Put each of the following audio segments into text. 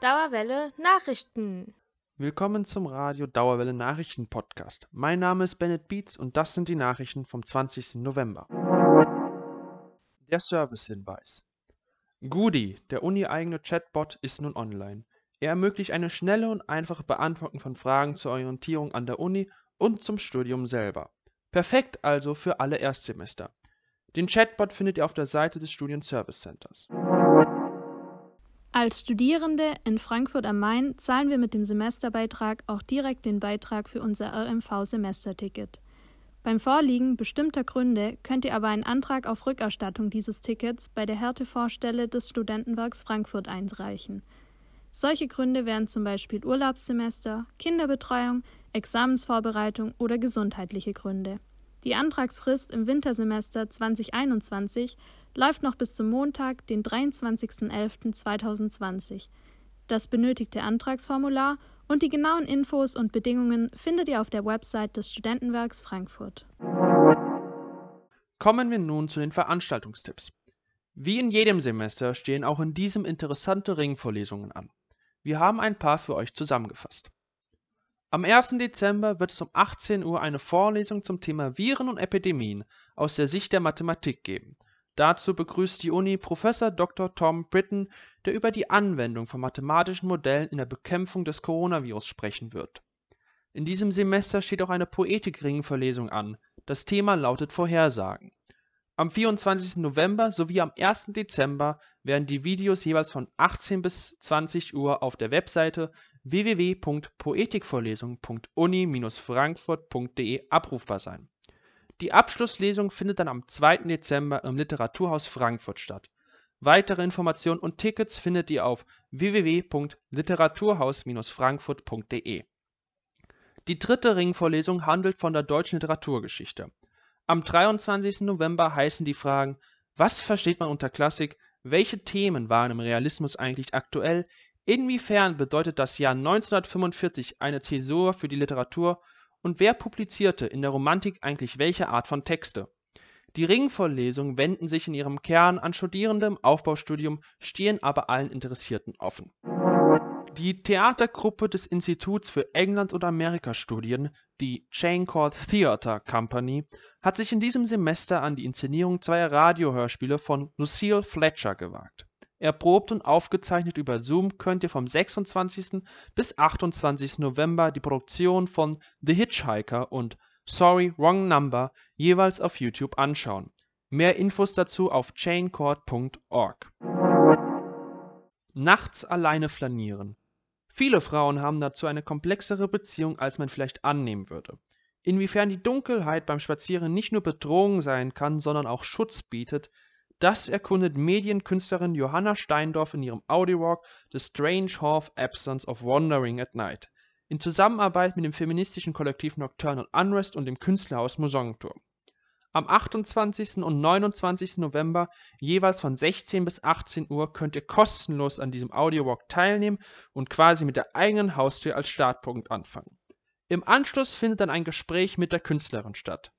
Dauerwelle Nachrichten. Willkommen zum Radio Dauerwelle Nachrichten Podcast. Mein Name ist Bennett Beats und das sind die Nachrichten vom 20. November. Der Servicehinweis. Goody, der uni-eigene Chatbot, ist nun online. Er ermöglicht eine schnelle und einfache Beantwortung von Fragen zur Orientierung an der Uni und zum Studium selber. Perfekt also für alle Erstsemester. Den Chatbot findet ihr auf der Seite des Studien Service Centers. Als Studierende in Frankfurt am Main zahlen wir mit dem Semesterbeitrag auch direkt den Beitrag für unser RMV-Semesterticket. Beim Vorliegen bestimmter Gründe könnt ihr aber einen Antrag auf Rückerstattung dieses Tickets bei der Härtevorstelle des Studentenwerks Frankfurt einreichen. Solche Gründe wären zum Beispiel Urlaubssemester, Kinderbetreuung, Examensvorbereitung oder gesundheitliche Gründe. Die Antragsfrist im Wintersemester 2021 läuft noch bis zum Montag, den 23.11.2020. Das benötigte Antragsformular und die genauen Infos und Bedingungen findet ihr auf der Website des Studentenwerks Frankfurt. Kommen wir nun zu den Veranstaltungstipps. Wie in jedem Semester stehen auch in diesem interessante Ringvorlesungen an. Wir haben ein paar für euch zusammengefasst. Am 1. Dezember wird es um 18 Uhr eine Vorlesung zum Thema Viren und Epidemien aus der Sicht der Mathematik geben Dazu begrüßt die Uni Professor Dr. Tom Britton, der über die Anwendung von mathematischen Modellen in der Bekämpfung des Coronavirus sprechen wird. In diesem Semester steht auch eine Poetik-Ringvorlesung an. Das Thema lautet Vorhersagen. Am 24. November sowie am 1. Dezember werden die Videos jeweils von 18 bis 20 Uhr auf der Webseite www.poetikvorlesung.uni-frankfurt.de abrufbar sein die Abschlusslesung findet dann am 2. Dezember im Literaturhaus Frankfurt statt. Weitere Informationen und Tickets findet ihr auf www.literaturhaus-frankfurt.de. Die dritte Ringvorlesung handelt von der deutschen Literaturgeschichte. Am 23. November heißen die Fragen Was versteht man unter Klassik? Welche Themen waren im Realismus eigentlich aktuell? Inwiefern bedeutet das Jahr 1945 eine Zäsur für die Literatur und wer publizierte in der Romantik eigentlich welche Art von Texte? Die Ringvorlesungen wenden sich in ihrem Kern an Studierende im Aufbaustudium, stehen aber allen Interessierten offen. Die Theatergruppe des Instituts für England- und Amerikastudien, die Chain Court Theatre Company, hat sich in diesem Semester an die Inszenierung zweier Radiohörspiele von Lucille Fletcher gewagt Erprobt und aufgezeichnet über Zoom könnt ihr vom 26. bis 28. November die Produktion von The Hitchhiker und Sorry Wrong Number jeweils auf YouTube anschauen. Mehr Infos dazu auf chaincourt.org. Nachts alleine flanieren. Viele Frauen haben dazu eine komplexere Beziehung, als man vielleicht annehmen würde. Inwiefern die Dunkelheit beim Spazieren nicht nur Bedrohung sein kann, sondern auch Schutz bietet, das erkundet Medienkünstlerin Johanna Steindorf in ihrem Audiowalk The Strange Half Absence of Wandering at Night in Zusammenarbeit mit dem feministischen Kollektiv Nocturnal Unrest und dem Künstlerhaus Mosongturm. Am 28. und 29. November jeweils von 16 bis 18 Uhr könnt ihr kostenlos an diesem Audiowalk teilnehmen und quasi mit der eigenen Haustür als Startpunkt anfangen. Im Anschluss findet dann ein Gespräch mit der Künstlerin statt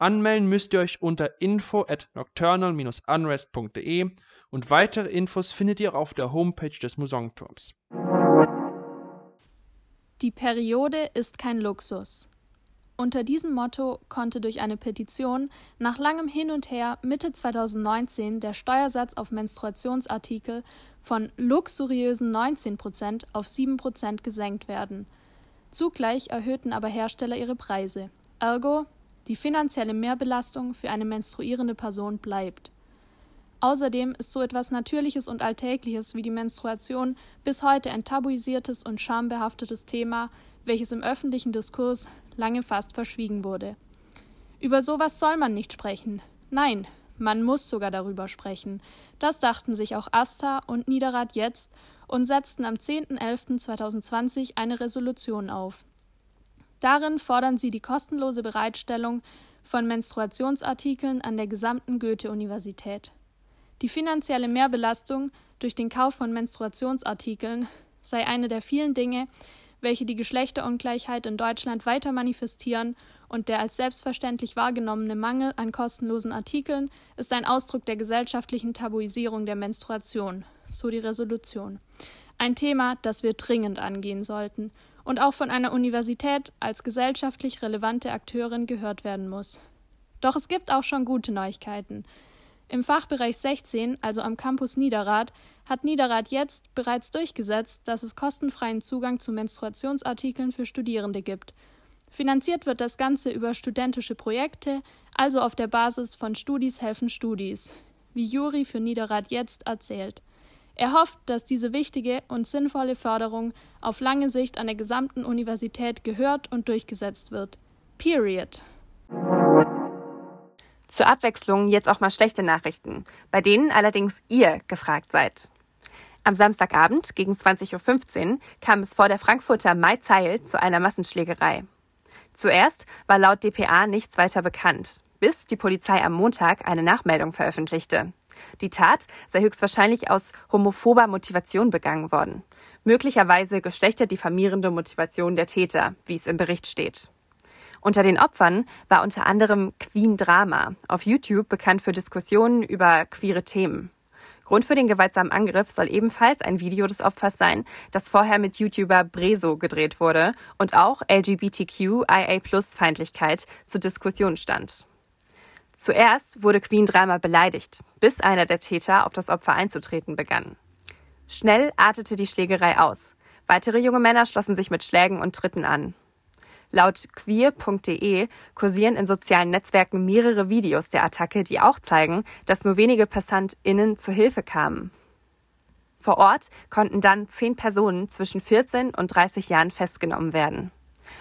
Anmelden müsst ihr euch unter info at nocturnal-unrest.de und weitere Infos findet ihr auf der Homepage des Musongturms. Die Periode ist kein Luxus. Unter diesem Motto konnte durch eine Petition nach langem Hin und Her Mitte 2019 der Steuersatz auf Menstruationsartikel von luxuriösen 19% auf 7% gesenkt werden. Zugleich erhöhten aber Hersteller ihre Preise. Ergo die finanzielle Mehrbelastung für eine menstruierende Person bleibt. Außerdem ist so etwas Natürliches und Alltägliches wie die Menstruation bis heute ein tabuisiertes und schambehaftetes Thema, welches im öffentlichen Diskurs lange fast verschwiegen wurde. Über sowas soll man nicht sprechen. Nein, man muss sogar darüber sprechen. Das dachten sich auch Asta und Niederrad jetzt und setzten am 10.11.2020 eine Resolution auf. Darin fordern sie die kostenlose Bereitstellung von Menstruationsartikeln an der gesamten Goethe-Universität. Die finanzielle Mehrbelastung durch den Kauf von Menstruationsartikeln sei eine der vielen Dinge, welche die Geschlechterungleichheit in Deutschland weiter manifestieren und der als selbstverständlich wahrgenommene Mangel an kostenlosen Artikeln ist ein Ausdruck der gesellschaftlichen Tabuisierung der Menstruation, so die Resolution. Ein Thema, das wir dringend angehen sollten und auch von einer Universität als gesellschaftlich relevante Akteurin gehört werden muss. Doch es gibt auch schon gute Neuigkeiten. Im Fachbereich 16, also am Campus Niederrad, hat Niederrad jetzt bereits durchgesetzt, dass es kostenfreien Zugang zu Menstruationsartikeln für Studierende gibt. Finanziert wird das Ganze über studentische Projekte, also auf der Basis von Studis helfen Studis, wie Juri für Niederrad jetzt erzählt. Er hofft, dass diese wichtige und sinnvolle Förderung auf lange Sicht an der gesamten Universität gehört und durchgesetzt wird. Period. Zur Abwechslung jetzt auch mal schlechte Nachrichten, bei denen allerdings ihr gefragt seid. Am Samstagabend gegen 20.15 Uhr kam es vor der Frankfurter Maizeil zu einer Massenschlägerei. Zuerst war laut dpa nichts weiter bekannt, bis die Polizei am Montag eine Nachmeldung veröffentlichte. Die Tat sei höchstwahrscheinlich aus homophober Motivation begangen worden. Möglicherweise geschlechterdifamierende Motivation der Täter, wie es im Bericht steht. Unter den Opfern war unter anderem Queen Drama, auf YouTube bekannt für Diskussionen über queere Themen. Grund für den gewaltsamen Angriff soll ebenfalls ein Video des Opfers sein, das vorher mit YouTuber Breso gedreht wurde und auch LGBTQIA-Feindlichkeit zur Diskussion stand. Zuerst wurde Queen Drama beleidigt, bis einer der Täter auf das Opfer einzutreten begann. Schnell artete die Schlägerei aus. Weitere junge Männer schlossen sich mit Schlägen und Tritten an. Laut queer.de kursieren in sozialen Netzwerken mehrere Videos der Attacke, die auch zeigen, dass nur wenige PassantInnen zur Hilfe kamen. Vor Ort konnten dann zehn Personen zwischen 14 und 30 Jahren festgenommen werden.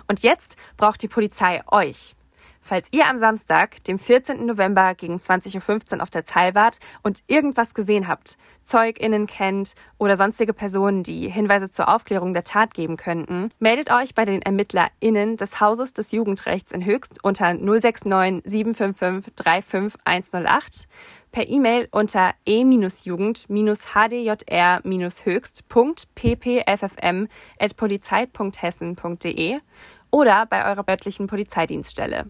Und jetzt braucht die Polizei euch. Falls ihr am Samstag, dem 14. November gegen 20.15 Uhr auf der Zeil wart und irgendwas gesehen habt, ZeugInnen kennt oder sonstige Personen, die Hinweise zur Aufklärung der Tat geben könnten, meldet euch bei den ErmittlerInnen des Hauses des Jugendrechts in Höchst unter 069 755 35108 per E-Mail unter e-jugend-hdjr-höchst.ppffm.polizei.hessen.de oder bei eurer örtlichen Polizeidienststelle.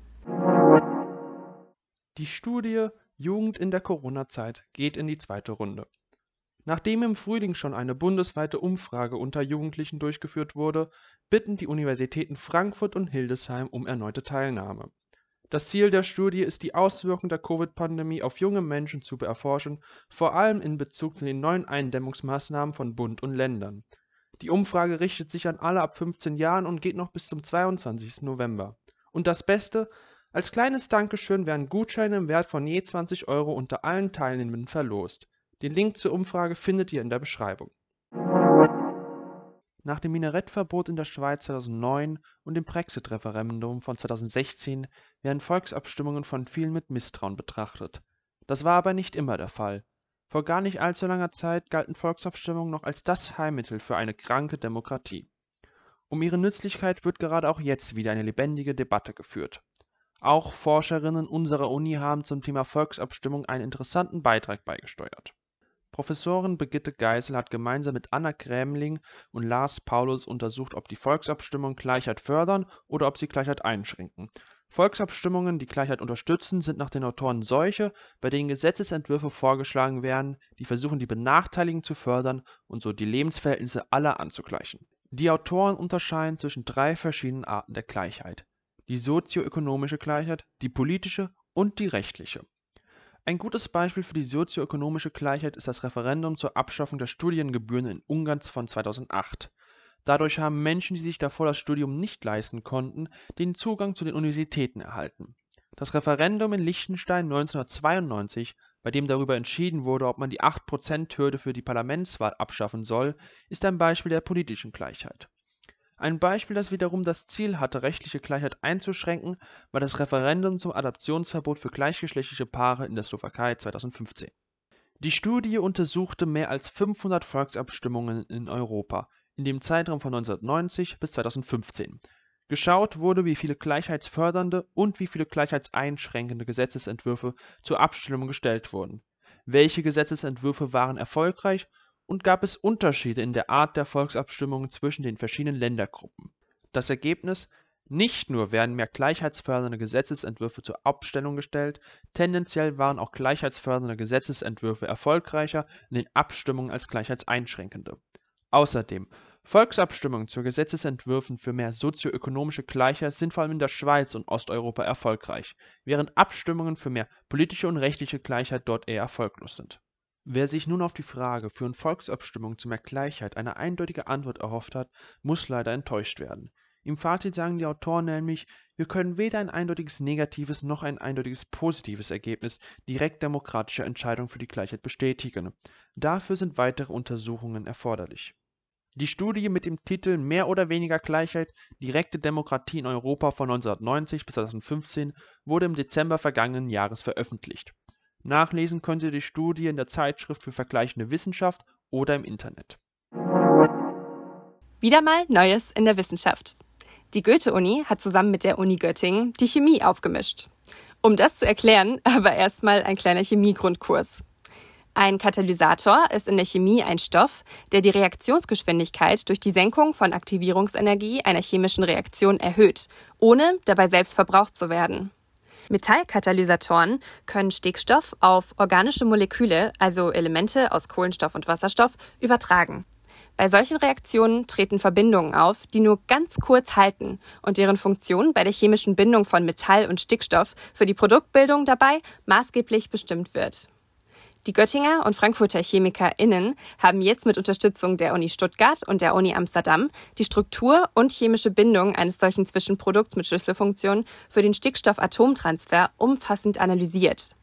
Die Studie Jugend in der Corona-Zeit geht in die zweite Runde. Nachdem im Frühling schon eine bundesweite Umfrage unter Jugendlichen durchgeführt wurde, bitten die Universitäten Frankfurt und Hildesheim um erneute Teilnahme. Das Ziel der Studie ist die Auswirkungen der Covid-Pandemie auf junge Menschen zu erforschen, vor allem in Bezug zu den neuen Eindämmungsmaßnahmen von Bund und Ländern. Die Umfrage richtet sich an alle ab 15 Jahren und geht noch bis zum 22. November. Und das Beste, als kleines Dankeschön werden Gutscheine im Wert von je 20 Euro unter allen Teilnehmenden verlost. Den Link zur Umfrage findet ihr in der Beschreibung. Nach dem Minarettverbot in der Schweiz 2009 und dem Brexit-Referendum von 2016 werden Volksabstimmungen von vielen mit Misstrauen betrachtet. Das war aber nicht immer der Fall. Vor gar nicht allzu langer Zeit galten Volksabstimmungen noch als das Heilmittel für eine kranke Demokratie. Um ihre Nützlichkeit wird gerade auch jetzt wieder eine lebendige Debatte geführt. Auch Forscherinnen unserer Uni haben zum Thema Volksabstimmung einen interessanten Beitrag beigesteuert. Professorin Brigitte Geisel hat gemeinsam mit Anna Krämling und Lars Paulus untersucht, ob die Volksabstimmungen Gleichheit fördern oder ob sie Gleichheit einschränken. Volksabstimmungen, die Gleichheit unterstützen, sind nach den Autoren solche, bei denen Gesetzesentwürfe vorgeschlagen werden, die versuchen, die Benachteiligten zu fördern und so die Lebensverhältnisse aller anzugleichen. Die Autoren unterscheiden zwischen drei verschiedenen Arten der Gleichheit die sozioökonomische Gleichheit, die politische und die rechtliche. Ein gutes Beispiel für die sozioökonomische Gleichheit ist das Referendum zur Abschaffung der Studiengebühren in Ungarn von 2008. Dadurch haben Menschen, die sich davor das Studium nicht leisten konnten, den Zugang zu den Universitäten erhalten. Das Referendum in Liechtenstein 1992, bei dem darüber entschieden wurde, ob man die 8%-Hürde für die Parlamentswahl abschaffen soll, ist ein Beispiel der politischen Gleichheit ein Beispiel, das wiederum das Ziel hatte, rechtliche Gleichheit einzuschränken, war das Referendum zum Adoptionsverbot für gleichgeschlechtliche Paare in der Slowakei 2015. Die Studie untersuchte mehr als 500 Volksabstimmungen in Europa in dem Zeitraum von 1990 bis 2015. Geschaut wurde, wie viele gleichheitsfördernde und wie viele gleichheitseinschränkende Gesetzesentwürfe zur Abstimmung gestellt wurden. Welche Gesetzesentwürfe waren erfolgreich und gab es Unterschiede in der Art der Volksabstimmungen zwischen den verschiedenen Ländergruppen. Das Ergebnis: Nicht nur werden mehr gleichheitsfördernde Gesetzesentwürfe zur Abstimmung gestellt, tendenziell waren auch gleichheitsfördernde Gesetzesentwürfe erfolgreicher in den Abstimmungen als gleichheitseinschränkende. Außerdem, Volksabstimmungen zu Gesetzesentwürfen für mehr sozioökonomische Gleichheit sind vor allem in der Schweiz und Osteuropa erfolgreich, während Abstimmungen für mehr politische und rechtliche Gleichheit dort eher erfolglos sind. Wer sich nun auf die Frage, führen Volksabstimmungen zu mehr Gleichheit eine eindeutige Antwort erhofft hat, muss leider enttäuscht werden. Im Fazit sagen die Autoren nämlich, wir können weder ein eindeutiges negatives noch ein eindeutiges positives Ergebnis direkt demokratischer Entscheidungen für die Gleichheit bestätigen. Dafür sind weitere Untersuchungen erforderlich. Die Studie mit dem Titel Mehr oder weniger Gleichheit – Direkte Demokratie in Europa von 1990 bis 2015 wurde im Dezember vergangenen Jahres veröffentlicht. Nachlesen können Sie die Studie in der Zeitschrift für vergleichende Wissenschaft oder im Internet. Wieder mal Neues in der Wissenschaft. Die Goethe-Uni hat zusammen mit der Uni Göttingen die Chemie aufgemischt. Um das zu erklären, aber erstmal ein kleiner Chemiegrundkurs. Ein Katalysator ist in der Chemie ein Stoff, der die Reaktionsgeschwindigkeit durch die Senkung von Aktivierungsenergie einer chemischen Reaktion erhöht, ohne dabei selbst verbraucht zu werden. Metallkatalysatoren können Stickstoff auf organische Moleküle, also Elemente aus Kohlenstoff und Wasserstoff, übertragen. Bei solchen Reaktionen treten Verbindungen auf, die nur ganz kurz halten und deren Funktion bei der chemischen Bindung von Metall und Stickstoff für die Produktbildung dabei maßgeblich bestimmt wird. Die Göttinger und Frankfurter ChemikerInnen haben jetzt mit Unterstützung der Uni Stuttgart und der Uni Amsterdam die Struktur und chemische Bindung eines solchen Zwischenprodukts mit Schlüsselfunktion für den Stickstoffatomtransfer umfassend analysiert.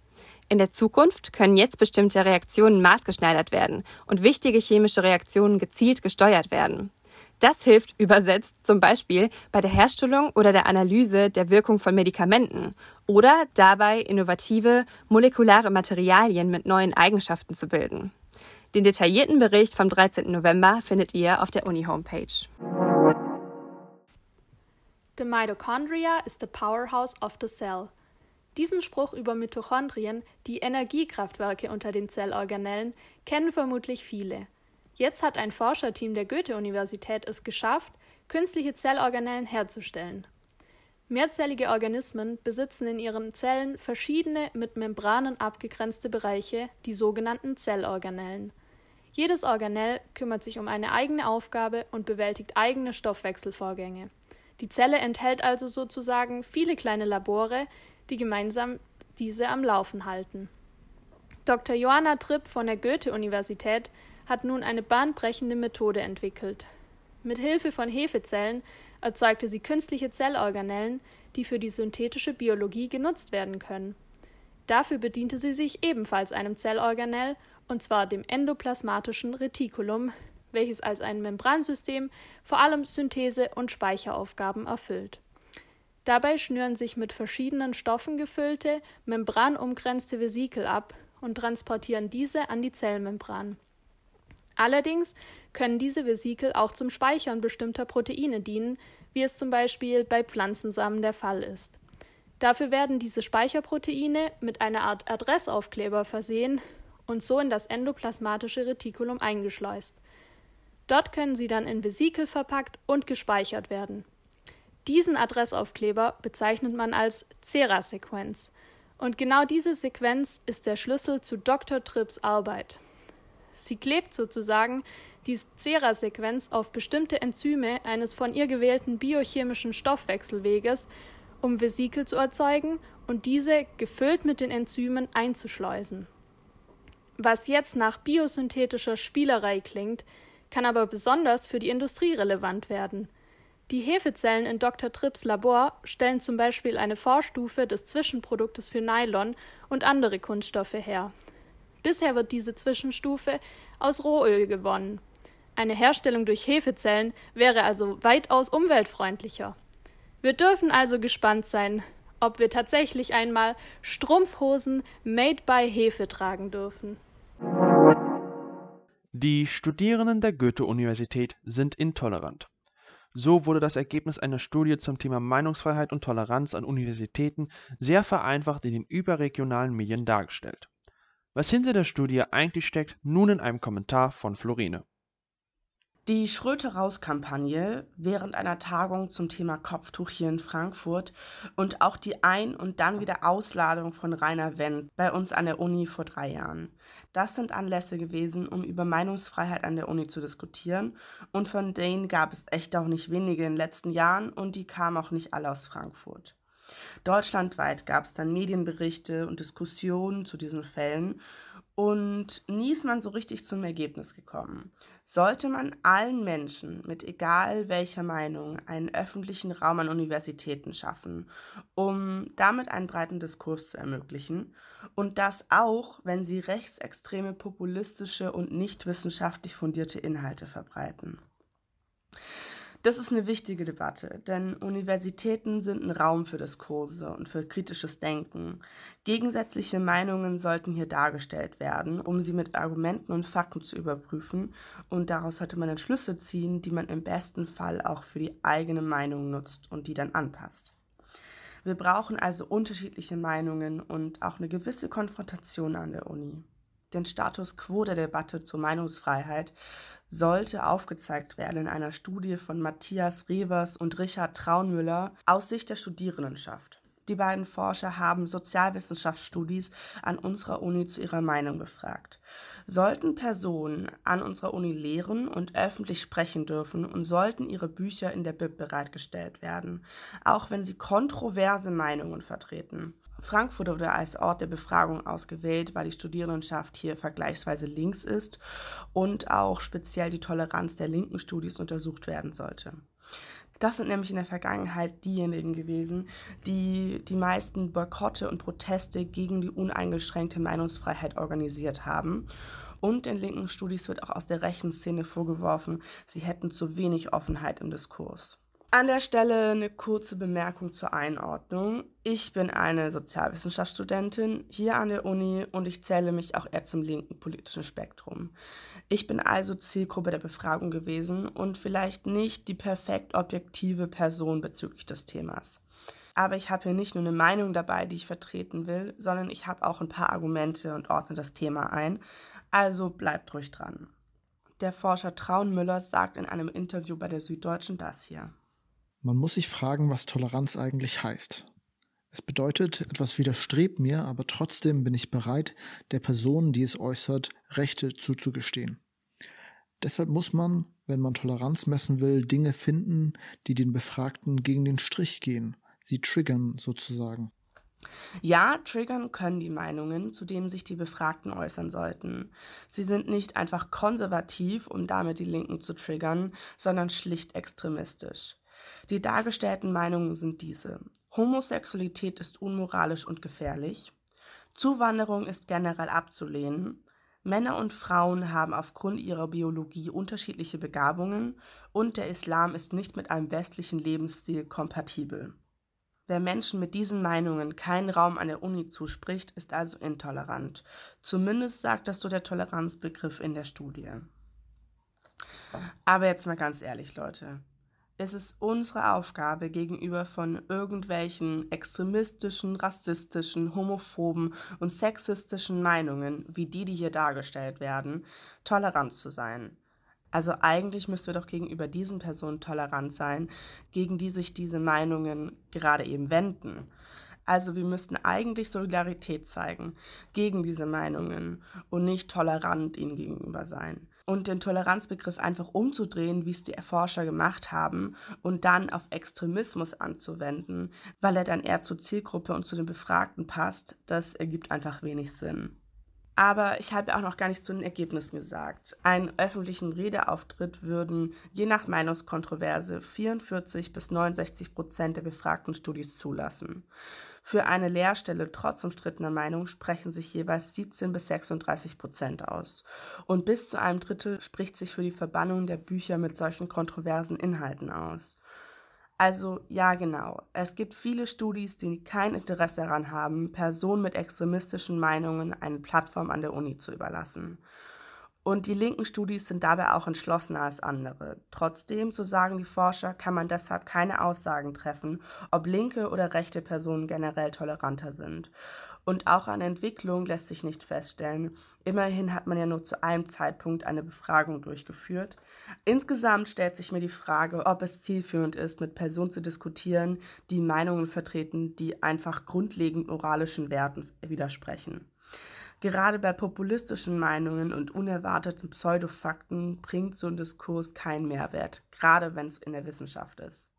In der Zukunft können jetzt bestimmte Reaktionen maßgeschneidert werden und wichtige chemische Reaktionen gezielt gesteuert werden. Das hilft übersetzt zum Beispiel bei der Herstellung oder der Analyse der Wirkung von Medikamenten oder dabei, innovative molekulare Materialien mit neuen Eigenschaften zu bilden. Den detaillierten Bericht vom 13. November findet ihr auf der Uni-Homepage. The mitochondria is the powerhouse of the cell. Diesen Spruch über Mitochondrien, die Energiekraftwerke unter den Zellorganellen, kennen vermutlich viele. Jetzt hat ein Forscherteam der Goethe-Universität es geschafft, künstliche Zellorganellen herzustellen. Mehrzellige Organismen besitzen in ihren Zellen verschiedene mit Membranen abgegrenzte Bereiche, die sogenannten Zellorganellen. Jedes Organell kümmert sich um eine eigene Aufgabe und bewältigt eigene Stoffwechselvorgänge. Die Zelle enthält also sozusagen viele kleine Labore, die gemeinsam diese am Laufen halten. Dr. Johanna Tripp von der Goethe-Universität hat nun eine bahnbrechende Methode entwickelt. Mit Hilfe von Hefezellen erzeugte sie künstliche Zellorganellen, die für die synthetische Biologie genutzt werden können. Dafür bediente sie sich ebenfalls einem Zellorganell, und zwar dem endoplasmatischen Retikulum, welches als ein Membransystem vor allem Synthese- und Speicheraufgaben erfüllt. Dabei schnüren sich mit verschiedenen Stoffen gefüllte, membranumgrenzte Vesikel ab und transportieren diese an die Zellmembran. Allerdings können diese Vesikel auch zum Speichern bestimmter Proteine dienen, wie es zum Beispiel bei Pflanzensamen der Fall ist. Dafür werden diese Speicherproteine mit einer Art Adressaufkleber versehen und so in das endoplasmatische Retikulum eingeschleust. Dort können sie dann in Vesikel verpackt und gespeichert werden. Diesen Adressaufkleber bezeichnet man als Cera-Sequenz. Und genau diese Sequenz ist der Schlüssel zu Dr. Tripps Arbeit. Sie klebt sozusagen die Cera-Sequenz auf bestimmte Enzyme eines von ihr gewählten biochemischen Stoffwechselweges, um Vesikel zu erzeugen und diese gefüllt mit den Enzymen einzuschleusen. Was jetzt nach biosynthetischer Spielerei klingt, kann aber besonders für die Industrie relevant werden. Die Hefezellen in Dr. Tripps Labor stellen zum Beispiel eine Vorstufe des Zwischenproduktes für Nylon und andere Kunststoffe her. Bisher wird diese Zwischenstufe aus Rohöl gewonnen. Eine Herstellung durch Hefezellen wäre also weitaus umweltfreundlicher. Wir dürfen also gespannt sein, ob wir tatsächlich einmal Strumpfhosen made by Hefe tragen dürfen. Die Studierenden der Goethe-Universität sind intolerant. So wurde das Ergebnis einer Studie zum Thema Meinungsfreiheit und Toleranz an Universitäten sehr vereinfacht in den überregionalen Medien dargestellt. Was hinter der Studie eigentlich steckt, nun in einem Kommentar von Florine. Die Schröte-Raus-Kampagne während einer Tagung zum Thema Kopftuch hier in Frankfurt und auch die Ein- und dann wieder Ausladung von Rainer Wendt bei uns an der Uni vor drei Jahren. Das sind Anlässe gewesen, um über Meinungsfreiheit an der Uni zu diskutieren und von denen gab es echt auch nicht wenige in den letzten Jahren und die kamen auch nicht alle aus Frankfurt. Deutschlandweit gab es dann Medienberichte und Diskussionen zu diesen Fällen und nie ist man so richtig zum Ergebnis gekommen. Sollte man allen Menschen mit egal welcher Meinung einen öffentlichen Raum an Universitäten schaffen, um damit einen breiten Diskurs zu ermöglichen und das auch, wenn sie rechtsextreme, populistische und nicht wissenschaftlich fundierte Inhalte verbreiten. Das ist eine wichtige Debatte, denn Universitäten sind ein Raum für Diskurse und für kritisches Denken. Gegensätzliche Meinungen sollten hier dargestellt werden, um sie mit Argumenten und Fakten zu überprüfen und daraus sollte man dann Schlüsse ziehen, die man im besten Fall auch für die eigene Meinung nutzt und die dann anpasst. Wir brauchen also unterschiedliche Meinungen und auch eine gewisse Konfrontation an der Uni. Den Status quo der Debatte zur Meinungsfreiheit sollte aufgezeigt werden in einer Studie von Matthias Revers und Richard Traunmüller aus Sicht der Studierendenschaft. Die beiden Forscher haben Sozialwissenschaftsstudis an unserer Uni zu ihrer Meinung befragt. Sollten Personen an unserer Uni lehren und öffentlich sprechen dürfen und sollten ihre Bücher in der Bib bereitgestellt werden, auch wenn sie kontroverse Meinungen vertreten. Frankfurt wurde als Ort der Befragung ausgewählt, weil die Studierendenschaft hier vergleichsweise links ist und auch speziell die Toleranz der linken Studis untersucht werden sollte. Das sind nämlich in der Vergangenheit diejenigen gewesen, die die meisten Boykotte und Proteste gegen die uneingeschränkte Meinungsfreiheit organisiert haben. Und den linken Studis wird auch aus der rechten Szene vorgeworfen, sie hätten zu wenig Offenheit im Diskurs. An der Stelle eine kurze Bemerkung zur Einordnung. Ich bin eine Sozialwissenschaftsstudentin hier an der Uni und ich zähle mich auch eher zum linken politischen Spektrum. Ich bin also Zielgruppe der Befragung gewesen und vielleicht nicht die perfekt objektive Person bezüglich des Themas. Aber ich habe hier nicht nur eine Meinung dabei, die ich vertreten will, sondern ich habe auch ein paar Argumente und ordne das Thema ein. Also bleibt ruhig dran. Der Forscher Traunmüller sagt in einem Interview bei der Süddeutschen das hier. Man muss sich fragen, was Toleranz eigentlich heißt. Es bedeutet, etwas widerstrebt mir, aber trotzdem bin ich bereit, der Person, die es äußert, Rechte zuzugestehen. Deshalb muss man, wenn man Toleranz messen will, Dinge finden, die den Befragten gegen den Strich gehen, sie triggern sozusagen. Ja, triggern können die Meinungen, zu denen sich die Befragten äußern sollten. Sie sind nicht einfach konservativ, um damit die Linken zu triggern, sondern schlicht extremistisch. Die dargestellten Meinungen sind diese. Homosexualität ist unmoralisch und gefährlich. Zuwanderung ist generell abzulehnen. Männer und Frauen haben aufgrund ihrer Biologie unterschiedliche Begabungen und der Islam ist nicht mit einem westlichen Lebensstil kompatibel. Wer Menschen mit diesen Meinungen keinen Raum an der Uni zuspricht, ist also intolerant. Zumindest sagt das so der Toleranzbegriff in der Studie. Aber jetzt mal ganz ehrlich, Leute es ist unsere Aufgabe gegenüber von irgendwelchen extremistischen, rassistischen, homophoben und sexistischen Meinungen, wie die, die hier dargestellt werden, tolerant zu sein. Also eigentlich müssen wir doch gegenüber diesen Personen tolerant sein, gegen die sich diese Meinungen gerade eben wenden. Also wir müssten eigentlich Solidarität zeigen gegen diese Meinungen und nicht tolerant ihnen gegenüber sein und den Toleranzbegriff einfach umzudrehen, wie es die Erforscher gemacht haben, und dann auf Extremismus anzuwenden, weil er dann eher zur Zielgruppe und zu den Befragten passt, das ergibt einfach wenig Sinn. Aber ich habe auch noch gar nicht zu den Ergebnissen gesagt. Einen öffentlichen Redeauftritt würden je nach Meinungskontroverse 44 bis 69 Prozent der befragten Studis zulassen. Für eine Lehrstelle trotz umstrittener Meinung sprechen sich jeweils 17 bis 36 Prozent aus. Und bis zu einem Drittel spricht sich für die Verbannung der Bücher mit solchen kontroversen Inhalten aus. Also ja genau, es gibt viele Studis, die kein Interesse daran haben, Personen mit extremistischen Meinungen eine Plattform an der Uni zu überlassen. Und die linken Studis sind dabei auch entschlossener als andere. Trotzdem, so sagen die Forscher, kann man deshalb keine Aussagen treffen, ob linke oder rechte Personen generell toleranter sind. Und auch an Entwicklung lässt sich nicht feststellen. Immerhin hat man ja nur zu einem Zeitpunkt eine Befragung durchgeführt. Insgesamt stellt sich mir die Frage, ob es zielführend ist, mit Personen zu diskutieren, die Meinungen vertreten, die einfach grundlegend moralischen Werten widersprechen. Gerade bei populistischen Meinungen und unerwarteten Pseudofakten bringt so ein Diskurs keinen Mehrwert, gerade wenn es in der Wissenschaft ist.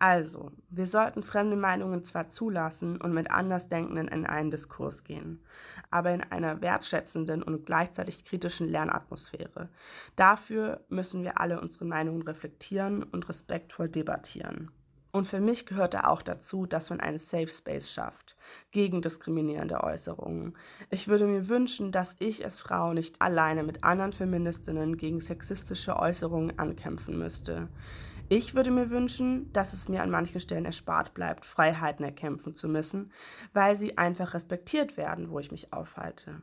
Also, wir sollten fremde Meinungen zwar zulassen und mit Andersdenkenden in einen Diskurs gehen, aber in einer wertschätzenden und gleichzeitig kritischen Lernatmosphäre. Dafür müssen wir alle unsere Meinungen reflektieren und respektvoll debattieren. Und für mich gehört da auch dazu, dass man einen Safe Space schafft gegen diskriminierende Äußerungen. Ich würde mir wünschen, dass ich als Frau nicht alleine mit anderen Feministinnen gegen sexistische Äußerungen ankämpfen müsste. Ich würde mir wünschen, dass es mir an manchen Stellen erspart bleibt, Freiheiten erkämpfen zu müssen, weil sie einfach respektiert werden, wo ich mich aufhalte.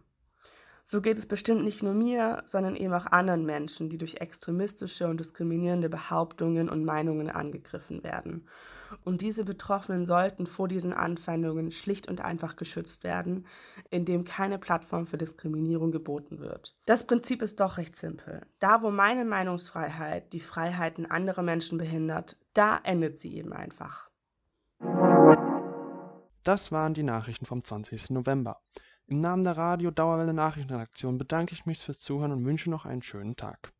So geht es bestimmt nicht nur mir, sondern eben auch anderen Menschen, die durch extremistische und diskriminierende Behauptungen und Meinungen angegriffen werden. Und diese Betroffenen sollten vor diesen Anfeindungen schlicht und einfach geschützt werden, indem keine Plattform für Diskriminierung geboten wird. Das Prinzip ist doch recht simpel. Da, wo meine Meinungsfreiheit die Freiheiten anderer Menschen behindert, da endet sie eben einfach. Das waren die Nachrichten vom 20. November. Im Namen der Radio Dauerwelle Nachrichtenredaktion bedanke ich mich fürs Zuhören und wünsche noch einen schönen Tag.